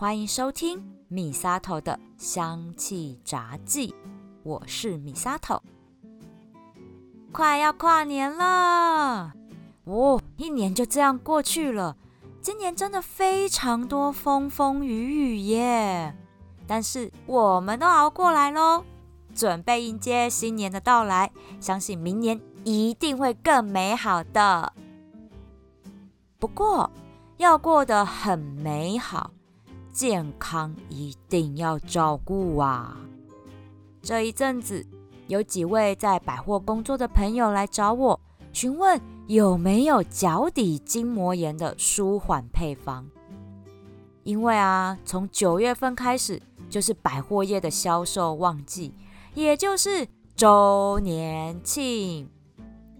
欢迎收听米沙头的香气杂记，我是米沙头。快要跨年了，哦，一年就这样过去了。今年真的非常多风风雨雨耶，但是我们都熬过来喽，准备迎接新年的到来，相信明年一定会更美好的。不过要过得很美好。健康一定要照顾啊！这一阵子，有几位在百货工作的朋友来找我，询问有没有脚底筋膜炎的舒缓配方。因为啊，从九月份开始就是百货业的销售旺季，也就是周年庆，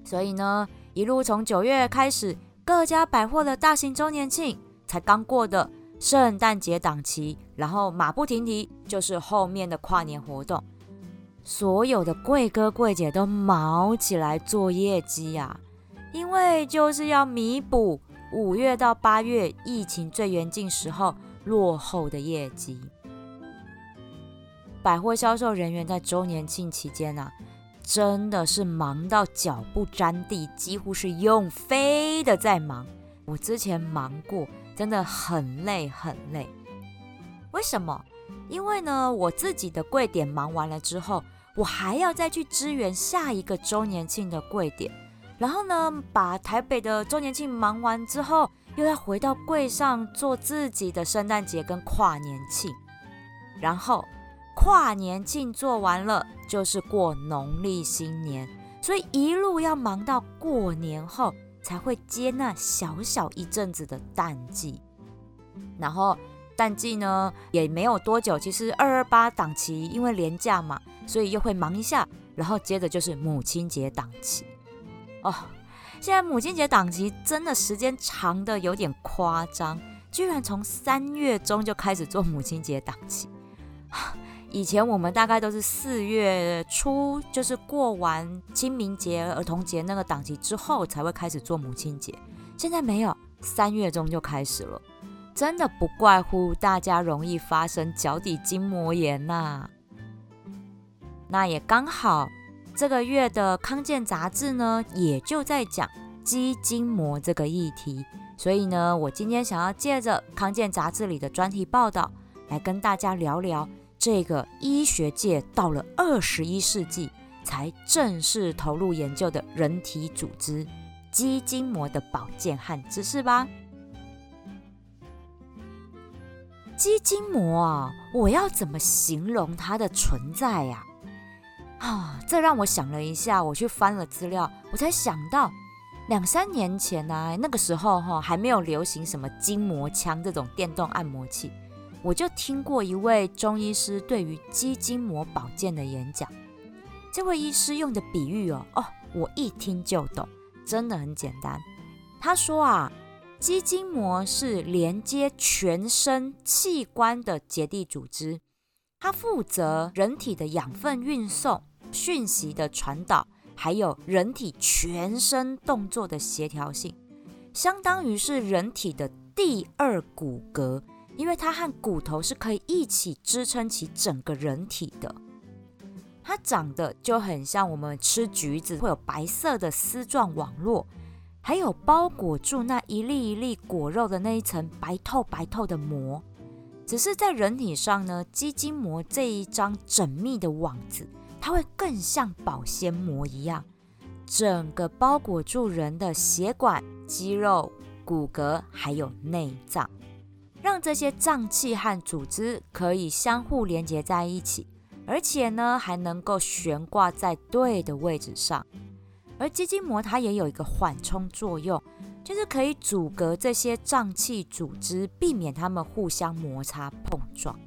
所以呢，一路从九月开始，各家百货的大型周年庆才刚过的。圣诞节档期，然后马不停蹄就是后面的跨年活动，所有的贵哥贵姐都忙起来做业绩呀，因为就是要弥补五月到八月疫情最严峻时候落后的业绩。百货销售人员在周年庆期间啊，真的是忙到脚不沾地，几乎是用飞的在忙。我之前忙过。真的很累很累，为什么？因为呢，我自己的柜点忙完了之后，我还要再去支援下一个周年庆的柜点，然后呢，把台北的周年庆忙完之后，又要回到柜上做自己的圣诞节跟跨年庆，然后跨年庆做完了，就是过农历新年，所以一路要忙到过年后。才会接那小小一阵子的淡季，然后淡季呢也没有多久，其实二二八档期因为廉价嘛，所以又会忙一下，然后接着就是母亲节档期。哦，现在母亲节档期真的时间长的有点夸张，居然从三月中就开始做母亲节档期。以前我们大概都是四月初，就是过完清明节、儿童节那个档期之后，才会开始做母亲节。现在没有，三月中就开始了。真的不怪乎大家容易发生脚底筋膜炎呐。那也刚好，这个月的康健杂志呢，也就在讲肌筋膜这个议题。所以呢，我今天想要借着康健杂志里的专题报道，来跟大家聊聊。这个医学界到了二十一世纪才正式投入研究的人体组织肌筋膜的保健和知识吧。肌筋膜啊，我要怎么形容它的存在呀？啊，这让我想了一下，我去翻了资料，我才想到两三年前呢，那个时候哈还没有流行什么筋膜枪这种电动按摩器。我就听过一位中医师对于肌筋膜保健的演讲，这位医师用的比喻哦哦，我一听就懂，真的很简单。他说啊，肌筋膜是连接全身器官的结缔组织，它负责人体的养分运送、讯息的传导，还有人体全身动作的协调性，相当于是人体的第二骨骼。因为它和骨头是可以一起支撑起整个人体的，它长得就很像我们吃橘子会有白色的丝状网络，还有包裹住那一粒一粒果肉的那一层白透白透的膜。只是在人体上呢，肌筋膜这一张缜密的网子，它会更像保鲜膜一样，整个包裹住人的血管、肌肉、骨骼还有内脏。让这些脏器和组织可以相互连接在一起，而且呢还能够悬挂在对的位置上。而肌筋膜它也有一个缓冲作用，就是可以阻隔这些脏器组织，避免它们互相摩擦碰撞。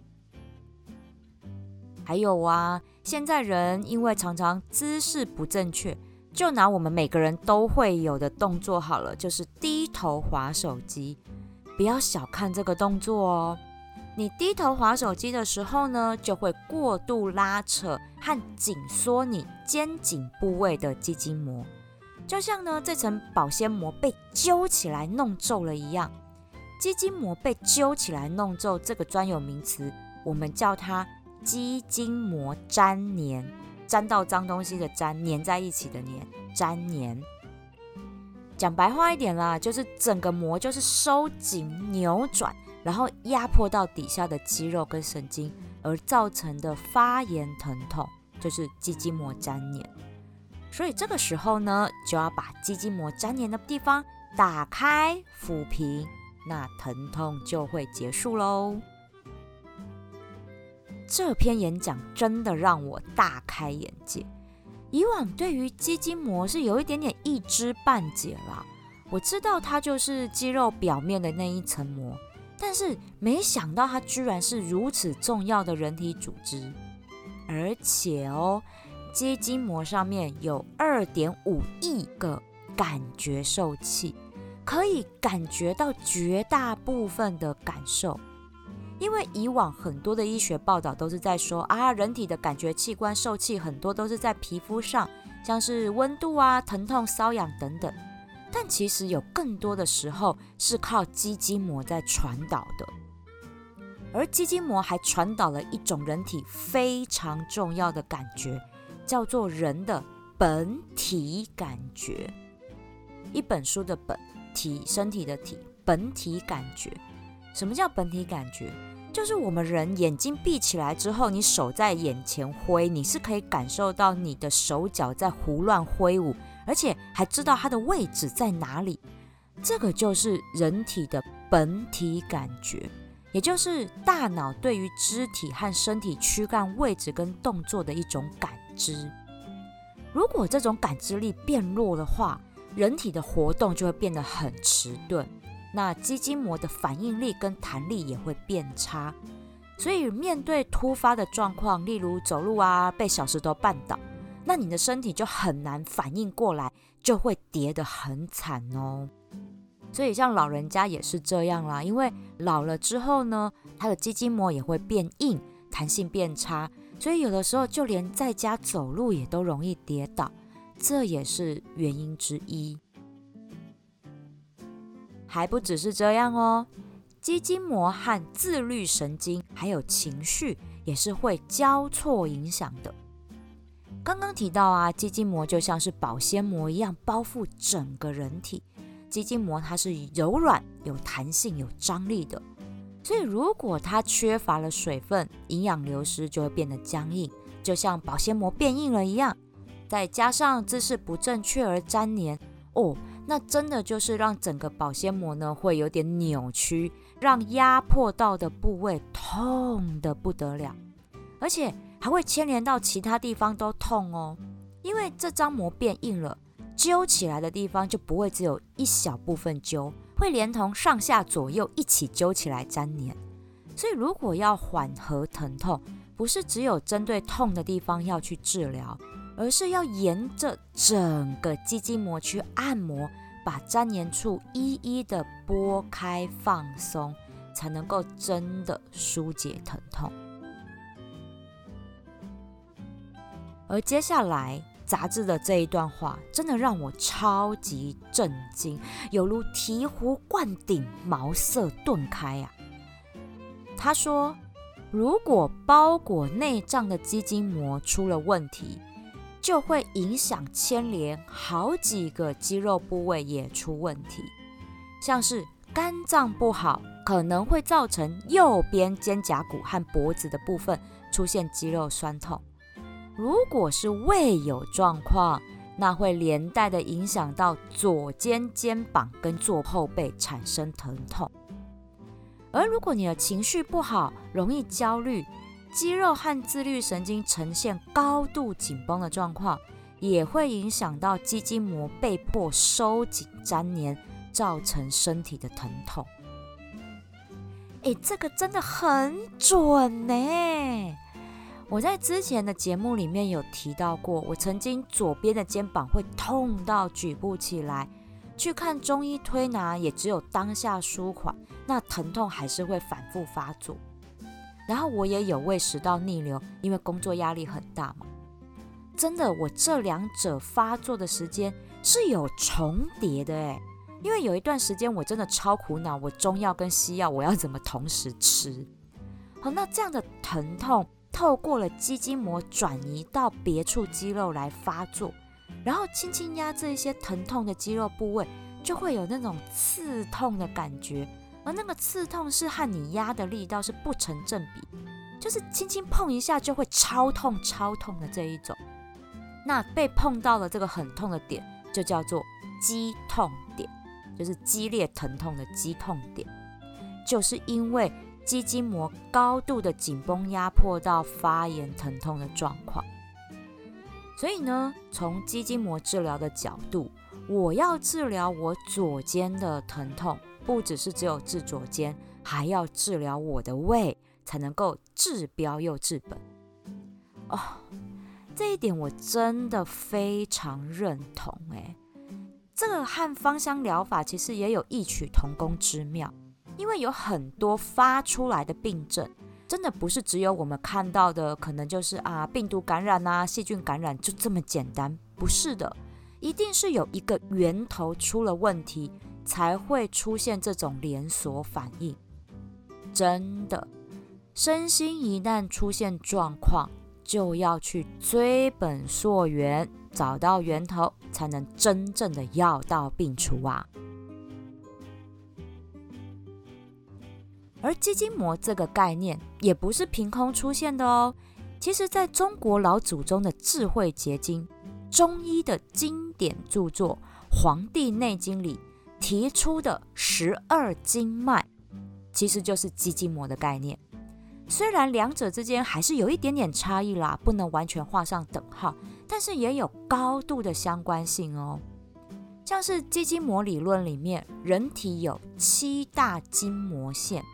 还有啊，现在人因为常常姿势不正确，就拿我们每个人都会有的动作好了，就是低头划手机。不要小看这个动作哦！你低头划手机的时候呢，就会过度拉扯和紧缩你肩颈部位的肌筋膜，就像呢这层保鲜膜被揪起来弄皱了一样。肌筋膜被揪起来弄皱，这个专有名词我们叫它肌筋膜粘黏，粘到脏东西的粘，粘在一起的粘，粘黏。讲白话一点啦，就是整个膜就是收紧、扭转，然后压迫到底下的肌肉跟神经，而造成的发炎疼痛，就是肌筋膜粘连。所以这个时候呢，就要把肌筋膜粘连的地方打开、抚平，那疼痛就会结束喽。这篇演讲真的让我大开眼界。以往对于肌筋膜是有一点点一知半解啦，我知道它就是肌肉表面的那一层膜，但是没想到它居然是如此重要的人体组织，而且哦，肌筋膜上面有二点五亿个感觉受器，可以感觉到绝大部分的感受。因为以往很多的医学报道都是在说啊，人体的感觉器官受气很多都是在皮肤上，像是温度啊、疼痛、瘙痒等等。但其实有更多的时候是靠肌筋膜在传导的，而肌筋膜还传导了一种人体非常重要的感觉，叫做人的本体感觉。一本书的本体，身体的体，本体感觉。什么叫本体感觉？就是我们人眼睛闭起来之后，你手在眼前挥，你是可以感受到你的手脚在胡乱挥舞，而且还知道它的位置在哪里。这个就是人体的本体感觉，也就是大脑对于肢体和身体躯干位置跟动作的一种感知。如果这种感知力变弱的话，人体的活动就会变得很迟钝。那肌筋膜的反应力跟弹力也会变差，所以面对突发的状况，例如走路啊被小石头绊倒，那你的身体就很难反应过来，就会跌得很惨哦。所以像老人家也是这样啦，因为老了之后呢，他的肌筋膜也会变硬，弹性变差，所以有的时候就连在家走路也都容易跌倒，这也是原因之一。还不只是这样哦，肌筋膜和自律神经还有情绪也是会交错影响的。刚刚提到啊，肌筋膜就像是保鲜膜一样包覆整个人体。肌筋膜它是柔软、有弹性、有张力的，所以如果它缺乏了水分，营养流失就会变得僵硬，就像保鲜膜变硬了一样。再加上姿势不正确而粘连哦。那真的就是让整个保鲜膜呢会有点扭曲，让压迫到的部位痛得不得了，而且还会牵连到其他地方都痛哦。因为这张膜变硬了，揪起来的地方就不会只有一小部分揪，会连同上下左右一起揪起来粘连。所以如果要缓和疼痛，不是只有针对痛的地方要去治疗。而是要沿着整个肌筋膜去按摩，把粘连处一一的拨开放松，才能够真的疏解疼痛。而接下来杂志的这一段话，真的让我超级震惊，犹如醍醐灌顶，茅塞顿开啊！他说，如果包裹内脏的肌筋膜出了问题，就会影响牵连好几个肌肉部位也出问题，像是肝脏不好，可能会造成右边肩胛骨和脖子的部分出现肌肉酸痛；如果是胃有状况，那会连带的影响到左肩肩膀跟左后背产生疼痛；而如果你的情绪不好，容易焦虑。肌肉和自律神经呈现高度紧绷的状况，也会影响到肌筋膜被迫收紧粘连，造成身体的疼痛。哎，这个真的很准呢！我在之前的节目里面有提到过，我曾经左边的肩膀会痛到举不起来，去看中医推拿也只有当下舒缓，那疼痛还是会反复发作。然后我也有胃食道逆流，因为工作压力很大嘛。真的，我这两者发作的时间是有重叠的诶，因为有一段时间我真的超苦恼，我中药跟西药我要怎么同时吃？好，那这样的疼痛透过了肌筋膜转移到别处肌肉来发作，然后轻轻压这一些疼痛的肌肉部位，就会有那种刺痛的感觉，而那个刺痛是和你压的力道是不成正比，就是轻轻碰一下就会超痛超痛的这一种。那被碰到了这个很痛的点，就叫做肌痛点。就是激烈疼痛的肌痛点，就是因为肌筋膜高度的紧绷压迫到发炎疼痛的状况。所以呢，从肌筋膜治疗的角度，我要治疗我左肩的疼痛，不只是只有治左肩，还要治疗我的胃，才能够治标又治本。哦，这一点我真的非常认同，诶。这个和芳香疗法其实也有异曲同工之妙，因为有很多发出来的病症，真的不是只有我们看到的，可能就是啊病毒感染啊细菌感染就这么简单，不是的，一定是有一个源头出了问题，才会出现这种连锁反应。真的，身心一旦出现状况，就要去追本溯源。找到源头，才能真正的药到病除啊！而肌筋膜这个概念也不是凭空出现的哦。其实，在中国老祖宗的智慧结晶、中医的经典著作《黄帝内经》里提出的十二经脉，其实就是肌筋膜的概念。虽然两者之间还是有一点点差异啦，不能完全画上等号。但是也有高度的相关性哦，像是肌筋膜理论里面，人体有七大筋膜线，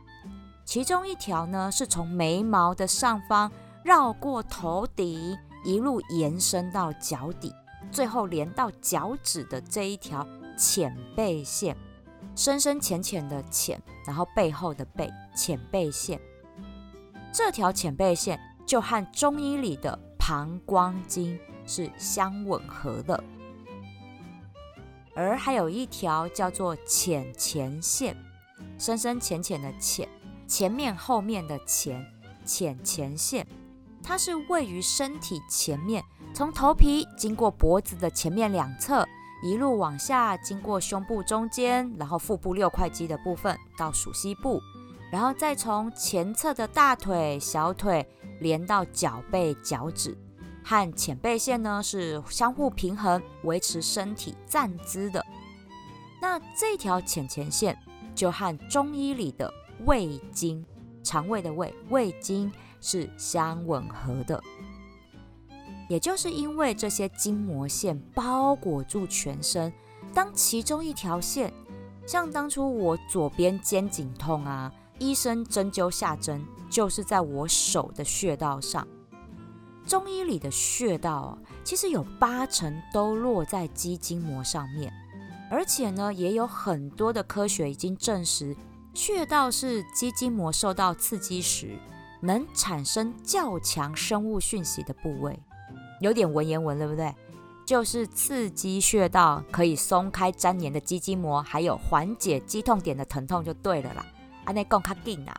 其中一条呢是从眉毛的上方绕过头顶，一路延伸到脚底，最后连到脚趾的这一条浅背线，深深浅浅的浅，然后背后的背，浅背线，这条浅背线就和中医里的膀胱经。是相吻合的，而还有一条叫做浅前线，深深浅浅的浅，前面后面的前，浅前线，它是位于身体前面，从头皮经过脖子的前面两侧，一路往下，经过胸部中间，然后腹部六块肌的部分到属膝部，然后再从前侧的大腿、小腿连到脚背、脚趾。和浅背线呢是相互平衡，维持身体站姿的。那这条浅前线就和中医里的胃经，肠胃的胃，胃经是相吻合的。也就是因为这些筋膜线包裹住全身，当其中一条线，像当初我左边肩颈痛啊，医生针灸下针，就是在我手的穴道上。中医里的穴道，其实有八成都落在肌筋膜上面，而且呢，也有很多的科学已经证实，穴道是肌筋膜受到刺激时能产生较强生物讯息的部位。有点文言文，对不对？就是刺激穴道可以松开粘连的肌筋膜，还有缓解肌痛点的疼痛，就对了啦。安内更卡紧啊，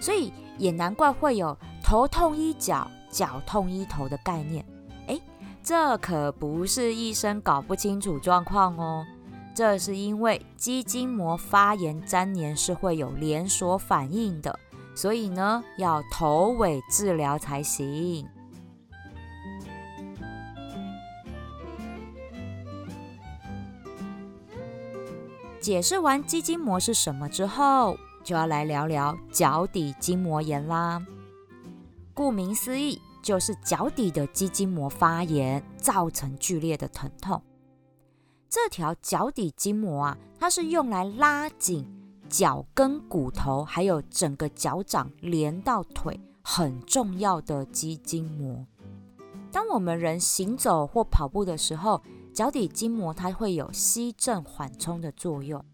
所以也难怪会有头痛医脚。脚痛医头的概念，哎，这可不是医生搞不清楚状况哦，这是因为肌筋膜发炎粘连是会有连锁反应的，所以呢要头尾治疗才行。解释完肌筋膜是什么之后，就要来聊聊脚底筋膜炎啦。顾名思义，就是脚底的肌筋膜发炎，造成剧烈的疼痛。这条脚底筋膜啊，它是用来拉紧脚跟骨头，还有整个脚掌连到腿很重要的肌筋膜。当我们人行走或跑步的时候，脚底筋膜它会有吸震缓冲的作用。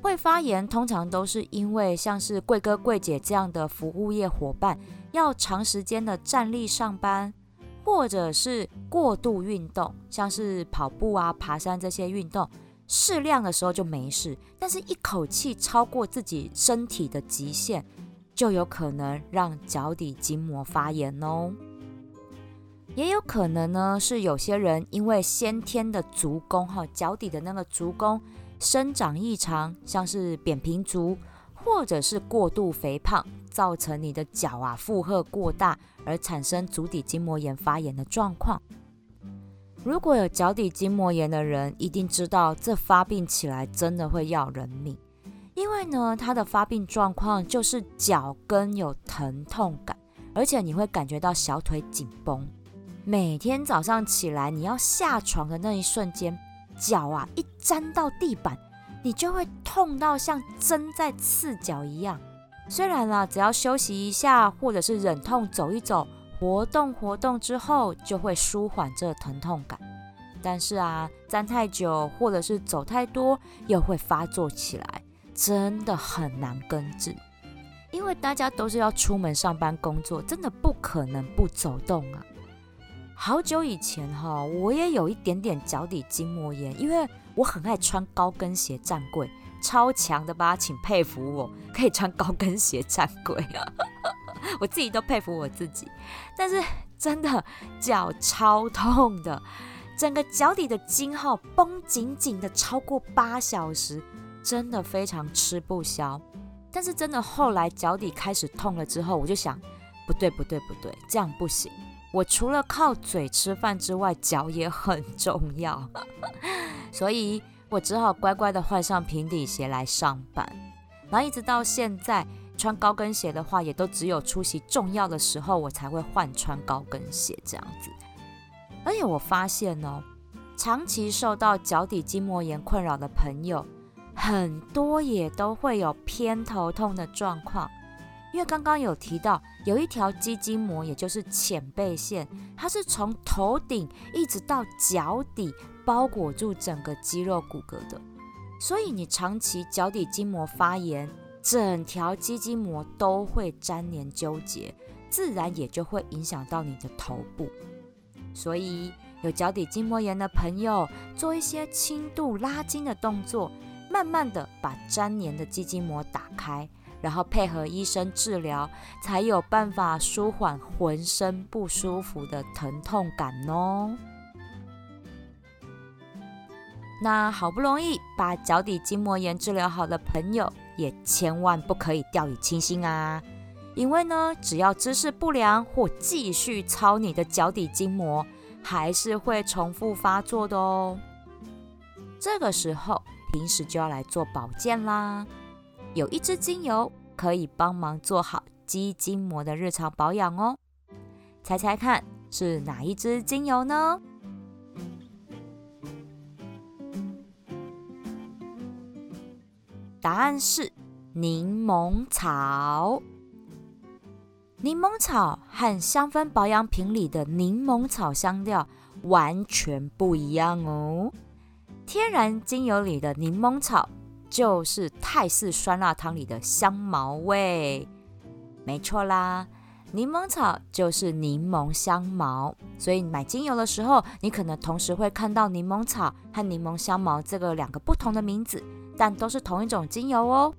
会发炎，通常都是因为像是贵哥贵姐这样的服务业伙伴，要长时间的站立上班，或者是过度运动，像是跑步啊、爬山这些运动，适量的时候就没事，但是一口气超过自己身体的极限，就有可能让脚底筋膜发炎哦。也有可能呢，是有些人因为先天的足弓哈，脚底的那个足弓生长异常，像是扁平足，或者是过度肥胖，造成你的脚啊负荷过大，而产生足底筋膜炎发炎的状况。如果有脚底筋膜炎的人，一定知道这发病起来真的会要人命，因为呢，它的发病状况就是脚跟有疼痛感，而且你会感觉到小腿紧绷。每天早上起来，你要下床的那一瞬间，脚啊一沾到地板，你就会痛到像针在刺脚一样。虽然啦，只要休息一下，或者是忍痛走一走。活动活动之后就会舒缓这疼痛感，但是啊，站太久或者是走太多又会发作起来，真的很难根治。因为大家都是要出门上班工作，真的不可能不走动啊。好久以前哈，我也有一点点脚底筋膜炎，因为我很爱穿高跟鞋站柜，超强的吧，请佩服我可以穿高跟鞋站柜啊。我自己都佩服我自己，但是真的脚超痛的，整个脚底的筋号绷紧紧的超过八小时，真的非常吃不消。但是真的后来脚底开始痛了之后，我就想，不对不对不对，这样不行。我除了靠嘴吃饭之外，脚也很重要，所以我只好乖乖的换上平底鞋来上班，然后一直到现在。穿高跟鞋的话，也都只有出席重要的时候，我才会换穿高跟鞋这样子。而且我发现哦，长期受到脚底筋膜炎困扰的朋友，很多也都会有偏头痛的状况。因为刚刚有提到，有一条肌筋膜，也就是浅背线，它是从头顶一直到脚底包裹住整个肌肉骨骼的，所以你长期脚底筋膜发炎。整条肌筋膜都会粘连纠结，自然也就会影响到你的头部。所以有脚底筋膜炎的朋友，做一些轻度拉筋的动作，慢慢的把粘连的肌筋膜打开，然后配合医生治疗，才有办法舒缓浑身不舒服的疼痛感哦。那好不容易把脚底筋膜炎治疗好的朋友。也千万不可以掉以轻心啊！因为呢，只要姿势不良或继续操你的脚底筋膜，还是会重复发作的哦。这个时候，平时就要来做保健啦。有一支精油可以帮忙做好肌筋膜的日常保养哦。猜猜看是哪一支精油呢？答案是柠檬草。柠檬草和香氛保养品里的柠檬草香调完全不一样哦。天然精油里的柠檬草就是泰式酸辣汤里的香茅味，没错啦，柠檬草就是柠檬香茅。所以买精油的时候，你可能同时会看到柠檬草和柠檬香茅这个两个不同的名字。但都是同一种精油哦，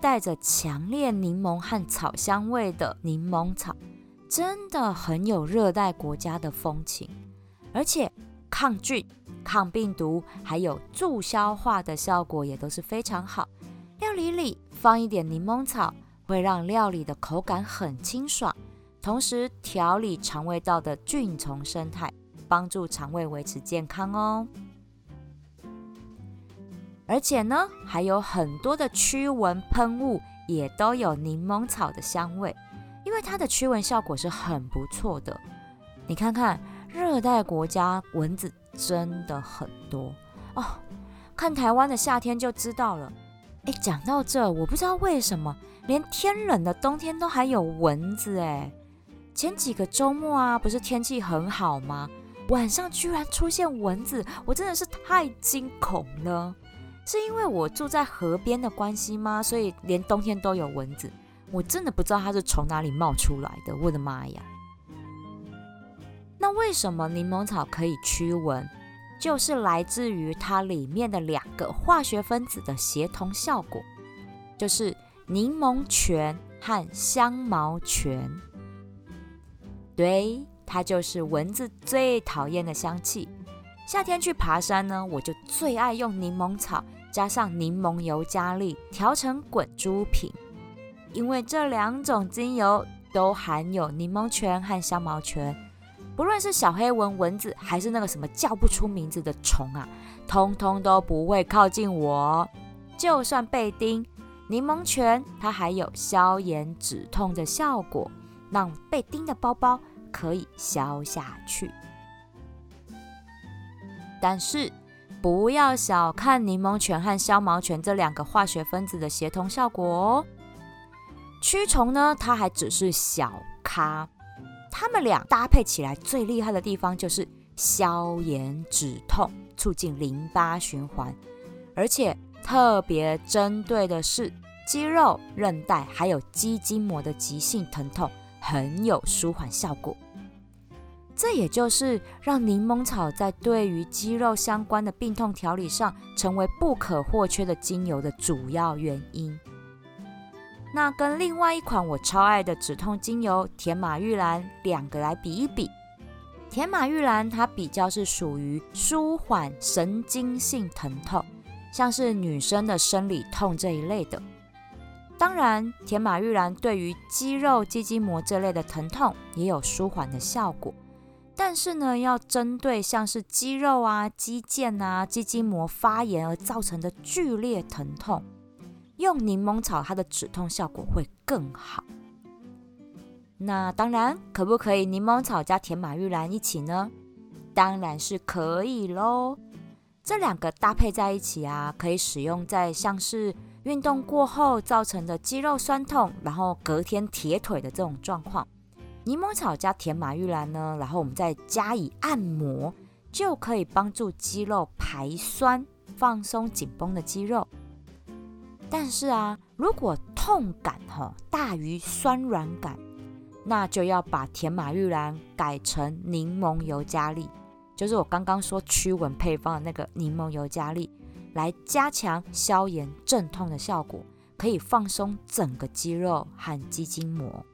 带着强烈柠檬和草香味的柠檬草，真的很有热带国家的风情，而且抗菌、抗病毒，还有助消化的效果也都是非常好。料理里放一点柠檬草，会让料理的口感很清爽，同时调理肠胃道的菌虫生态，帮助肠胃维持健康哦。而且呢，还有很多的驱蚊喷雾也都有柠檬草的香味，因为它的驱蚊效果是很不错的。你看看，热带国家蚊子真的很多哦。看台湾的夏天就知道了。哎，讲到这，我不知道为什么连天冷的冬天都还有蚊子哎。前几个周末啊，不是天气很好吗？晚上居然出现蚊子，我真的是太惊恐了。是因为我住在河边的关系吗？所以连冬天都有蚊子，我真的不知道它是从哪里冒出来的。我的妈呀！那为什么柠檬草可以驱蚊？就是来自于它里面的两个化学分子的协同效果，就是柠檬醛和香茅醛。对，它就是蚊子最讨厌的香气。夏天去爬山呢，我就最爱用柠檬草加上柠檬油加力调成滚珠瓶，因为这两种精油都含有柠檬醛和香茅醛。不论是小黑蚊蚊子，还是那个什么叫不出名字的虫啊，通通都不会靠近我。就算被叮，柠檬泉它还有消炎止痛的效果，让被叮的包包可以消下去。但是不要小看柠檬泉和消毛泉这两个化学分子的协同效果哦。驱虫呢，它还只是小咖。它们俩搭配起来最厉害的地方就是消炎止痛，促进淋巴循环，而且特别针对的是肌肉、韧带还有肌筋膜的急性疼痛，很有舒缓效果。这也就是让柠檬草在对于肌肉相关的病痛调理上成为不可或缺的精油的主要原因。那跟另外一款我超爱的止痛精油甜马玉兰两个来比一比，甜马玉兰它比较是属于舒缓神经性疼痛，像是女生的生理痛这一类的。当然，甜马玉兰对于肌肉、肌筋膜这类的疼痛也有舒缓的效果，但是呢，要针对像是肌肉啊、肌腱啊、肌筋膜发炎而造成的剧烈疼痛。用柠檬草，它的止痛效果会更好。那当然，可不可以柠檬草加甜马玉兰一起呢？当然是可以喽。这两个搭配在一起啊，可以使用在像是运动过后造成的肌肉酸痛，然后隔天铁腿的这种状况。柠檬草加甜马玉兰呢，然后我们再加以按摩，就可以帮助肌肉排酸，放松紧绷的肌肉。但是啊，如果痛感哈大于酸软感，那就要把甜马玉兰改成柠檬油加力，就是我刚刚说驱蚊配方的那个柠檬油加力，来加强消炎镇痛的效果，可以放松整个肌肉和肌筋膜。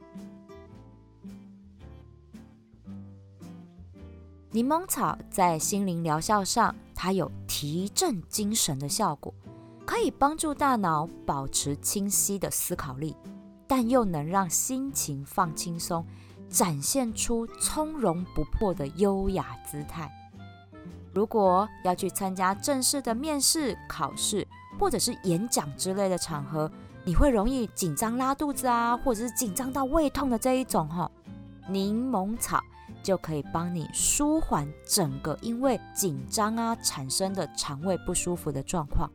柠檬草在心灵疗效上，它有提振精神的效果。可以帮助大脑保持清晰的思考力，但又能让心情放轻松，展现出从容不迫的优雅姿态。如果要去参加正式的面试、考试或者是演讲之类的场合，你会容易紧张拉肚子啊，或者是紧张到胃痛的这一种哈，柠檬草就可以帮你舒缓整个因为紧张啊产生的肠胃不舒服的状况。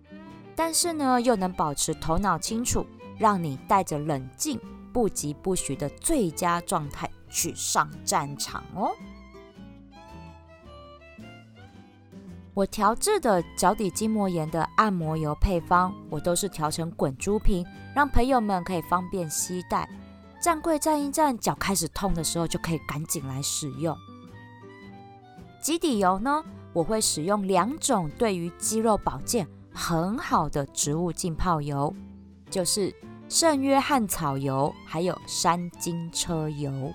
但是呢，又能保持头脑清楚，让你带着冷静、不疾不徐的最佳状态去上战场哦。我调制的脚底筋膜炎的按摩油配方，我都是调成滚珠瓶，让朋友们可以方便携带，站柜站一站，脚开始痛的时候就可以赶紧来使用。基底油呢，我会使用两种对于肌肉保健。很好的植物浸泡油，就是圣约翰草油，还有山金车油。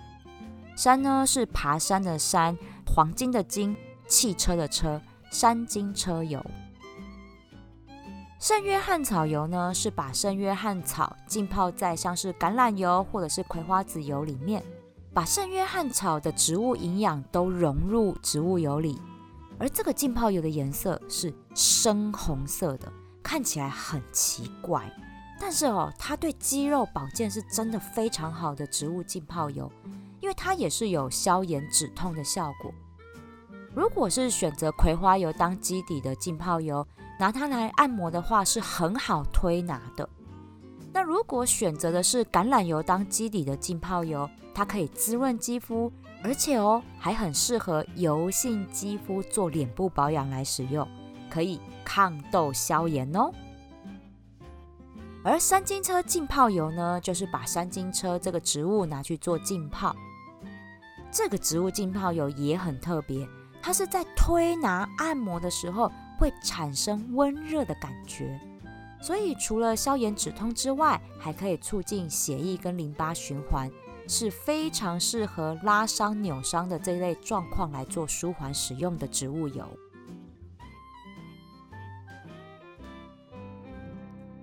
山呢是爬山的山，黄金的金，汽车的车，山金车油。圣约翰草油呢是把圣约翰草浸泡在像是橄榄油或者是葵花籽油里面，把圣约翰草的植物营养都融入植物油里。而这个浸泡油的颜色是深红色的，看起来很奇怪，但是哦，它对肌肉保健是真的非常好的植物浸泡油，因为它也是有消炎止痛的效果。如果是选择葵花油当基底的浸泡油，拿它来按摩的话是很好推拿的。那如果选择的是橄榄油当基底的浸泡油，它可以滋润肌肤。而且哦，还很适合油性肌肤做脸部保养来使用，可以抗痘消炎哦。而山金车浸泡油呢，就是把山金车这个植物拿去做浸泡。这个植物浸泡油也很特别，它是在推拿按摩的时候会产生温热的感觉。所以除了消炎止痛之外，还可以促进血液跟淋巴循环，是非常适合拉伤、扭伤的这类状况来做舒缓使用的植物油。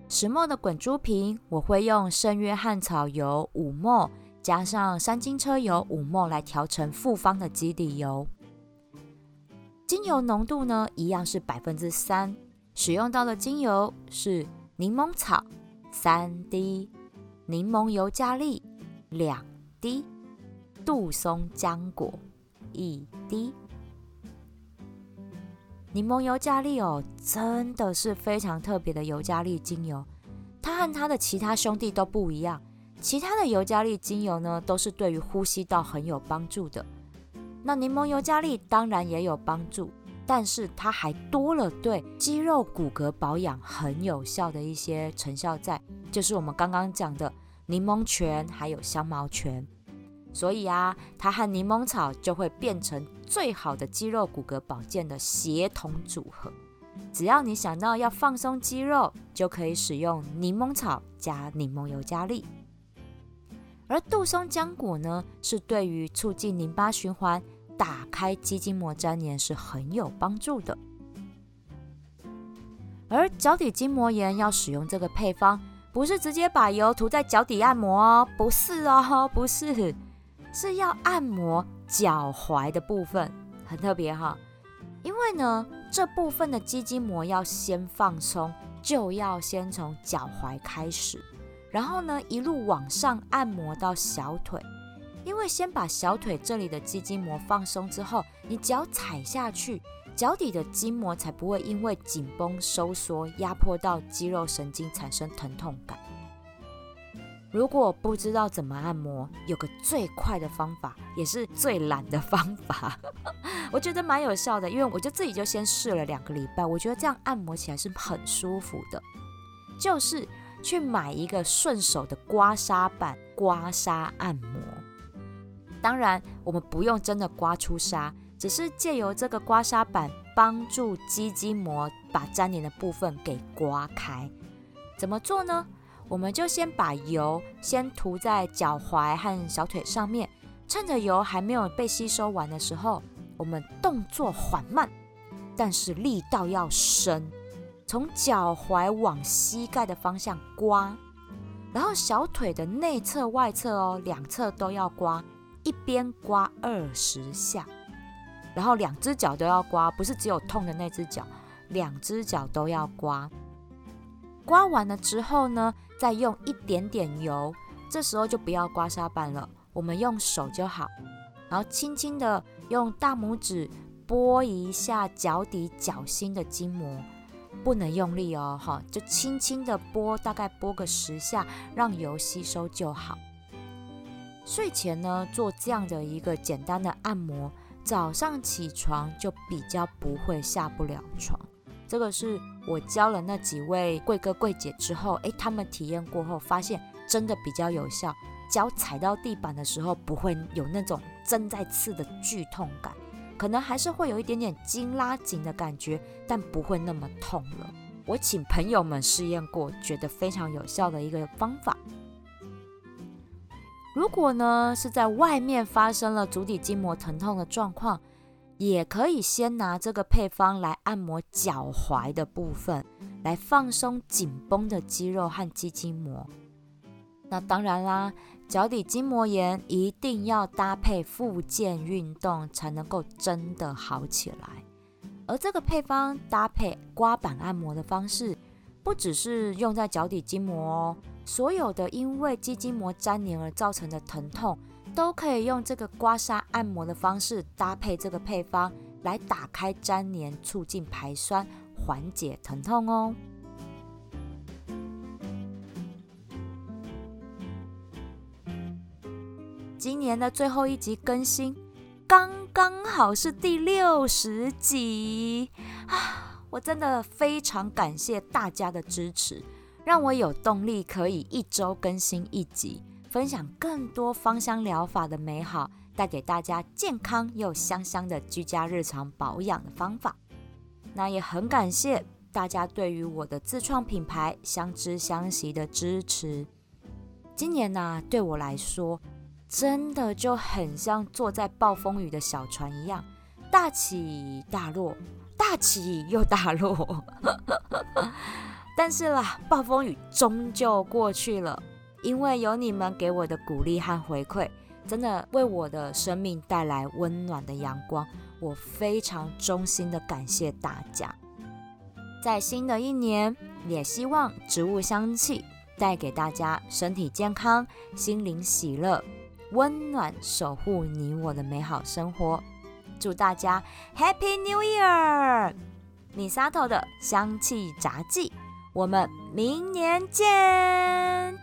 石墨的滚珠瓶，我会用圣约翰草油五墨加上三金车油五墨来调成复方的基底油。精油浓度呢，一样是百分之三。使用到的精油是柠檬草三滴，柠檬油加利两滴，杜松浆果一滴。柠檬油加利哦，真的是非常特别的尤加利精油，它和它的其他兄弟都不一样。其他的尤加利精油呢，都是对于呼吸道很有帮助的。那柠檬尤加利当然也有帮助。但是它还多了对肌肉骨骼保养很有效的一些成效在，就是我们刚刚讲的柠檬泉还有香茅泉，所以啊，它和柠檬草就会变成最好的肌肉骨骼保健的协同组合。只要你想到要放松肌肉，就可以使用柠檬草加柠檬油加力。而杜松浆果呢，是对于促进淋巴循环。打开肌筋膜粘连是很有帮助的，而脚底筋膜炎要使用这个配方，不是直接把油涂在脚底按摩哦，不是哦，不是，是要按摩脚踝的部分，很特别哈。因为呢，这部分的肌筋膜要先放松，就要先从脚踝开始，然后呢，一路往上按摩到小腿。因为先把小腿这里的肌筋膜放松之后，你脚踩下去，脚底的筋膜才不会因为紧绷收缩压迫到肌肉神经产生疼痛感。如果不知道怎么按摩，有个最快的方法，也是最懒的方法，我觉得蛮有效的，因为我就自己就先试了两个礼拜，我觉得这样按摩起来是很舒服的，就是去买一个顺手的刮痧板，刮痧按摩。当然，我们不用真的刮出痧，只是借由这个刮痧板帮助肌筋膜把粘连的部分给刮开。怎么做呢？我们就先把油先涂在脚踝和小腿上面，趁着油还没有被吸收完的时候，我们动作缓慢，但是力道要深，从脚踝往膝盖的方向刮，然后小腿的内侧、外侧哦，两侧都要刮。一边刮二十下，然后两只脚都要刮，不是只有痛的那只脚，两只脚都要刮。刮完了之后呢，再用一点点油，这时候就不要刮痧板了，我们用手就好，然后轻轻的用大拇指拨一下脚底脚心的筋膜，不能用力哦，哈，就轻轻的拨，大概拨个十下，让油吸收就好。睡前呢，做这样的一个简单的按摩，早上起床就比较不会下不了床。这个是我教了那几位贵哥贵姐之后，诶，他们体验过后发现真的比较有效。脚踩到地板的时候，不会有那种针在刺的剧痛感，可能还是会有一点点筋拉紧的感觉，但不会那么痛了。我请朋友们试验过，觉得非常有效的一个方法。如果呢是在外面发生了足底筋膜疼痛的状况，也可以先拿这个配方来按摩脚踝的部分，来放松紧绷的肌肉和肌筋膜。那当然啦，脚底筋膜炎一定要搭配复健运动才能够真的好起来。而这个配方搭配刮板按摩的方式，不只是用在脚底筋膜哦。所有的因为肌筋膜粘连而造成的疼痛，都可以用这个刮痧按摩的方式搭配这个配方来打开粘连，促进排酸，缓解疼痛哦。今年的最后一集更新，刚刚好是第六十集啊！我真的非常感谢大家的支持。让我有动力可以一周更新一集，分享更多芳香疗法的美好，带给大家健康又香香的居家日常保养的方法。那也很感谢大家对于我的自创品牌相知相惜的支持。今年呢，对我来说，真的就很像坐在暴风雨的小船一样，大起大落，大起又大落。但是啦，暴风雨终究过去了，因为有你们给我的鼓励和回馈，真的为我的生命带来温暖的阳光。我非常衷心的感谢大家。在新的一年，也希望植物香气带给大家身体健康、心灵喜乐、温暖，守护你我的美好生活。祝大家 Happy New Year！米沙头的香气杂技。我们明年见。